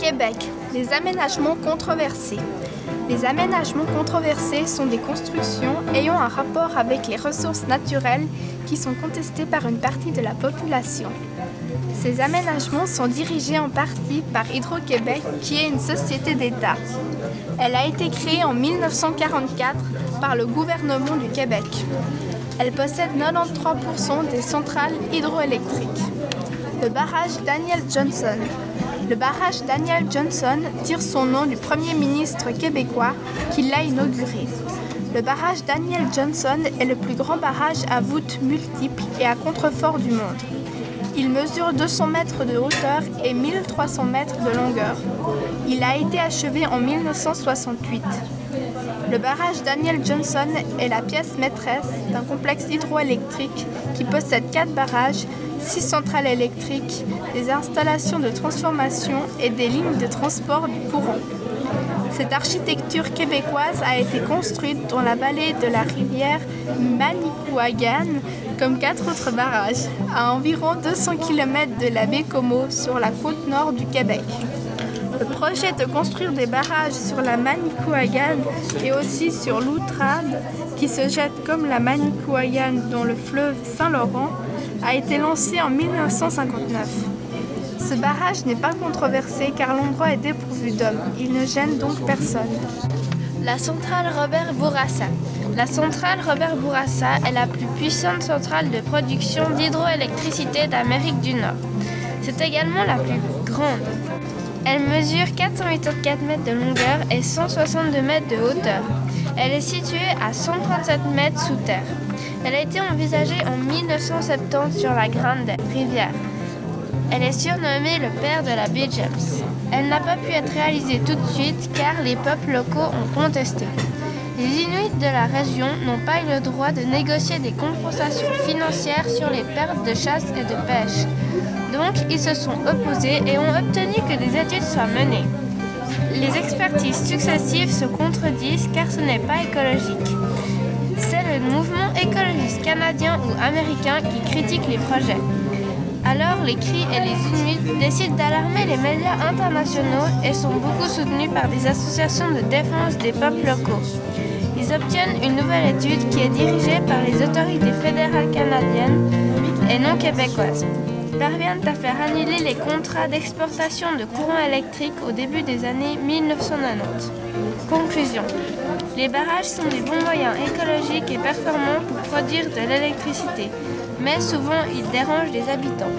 Québec, les aménagements controversés. Les aménagements controversés sont des constructions ayant un rapport avec les ressources naturelles qui sont contestées par une partie de la population. Ces aménagements sont dirigés en partie par Hydro-Québec, qui est une société d'État. Elle a été créée en 1944 par le gouvernement du Québec. Elle possède 93% des centrales hydroélectriques. Le barrage Daniel Johnson. Le barrage Daniel Johnson tire son nom du premier ministre québécois qui l'a inauguré. Le barrage Daniel Johnson est le plus grand barrage à voûte multiple et à contrefort du monde. Il mesure 200 mètres de hauteur et 1300 mètres de longueur. Il a été achevé en 1968. Le barrage Daniel Johnson est la pièce maîtresse d'un complexe hydroélectrique qui possède 4 barrages, 6 centrales électriques, des installations de transformation et des lignes de transport du courant. Cette architecture québécoise a été construite dans la vallée de la rivière Manicouagan, comme quatre autres barrages, à environ 200 km de la baie Como sur la côte nord du Québec. Le projet de construire des barrages sur la Manicouagan et aussi sur l'Outrade, qui se jette comme la Manicouagan dans le fleuve Saint-Laurent, a été lancé en 1959. Ce barrage n'est pas controversé car l'endroit est dépourvu d'hommes. Il ne gêne donc personne. La centrale Robert Bourassa. La centrale Robert Bourassa est la plus puissante centrale de production d'hydroélectricité d'Amérique du Nord. C'est également la plus grande. Elle mesure 484 mètres de longueur et 162 mètres de hauteur. Elle est située à 137 mètres sous terre. Elle a été envisagée en 1970 sur la Grande Rivière. Elle est surnommée le père de la baie James. Elle n'a pas pu être réalisée tout de suite car les peuples locaux ont contesté. Les Inuits de la région n'ont pas eu le droit de négocier des compensations financières sur les pertes de chasse et de pêche. Donc ils se sont opposés et ont obtenu que des études soient menées. Les expertises successives se contredisent car ce n'est pas écologique. C'est le mouvement écologiste canadien ou américain qui critique les projets. Alors les Cris et les Inuits décident d'alarmer les médias internationaux et sont beaucoup soutenus par des associations de défense des peuples locaux. Ils obtiennent une nouvelle étude qui est dirigée par les autorités fédérales canadiennes et non québécoises. Parviennent à faire annuler les contrats d'exportation de courant électrique au début des années 1990. Conclusion. Les barrages sont des bons moyens écologiques et performants pour produire de l'électricité mais souvent ils dérangent les habitants.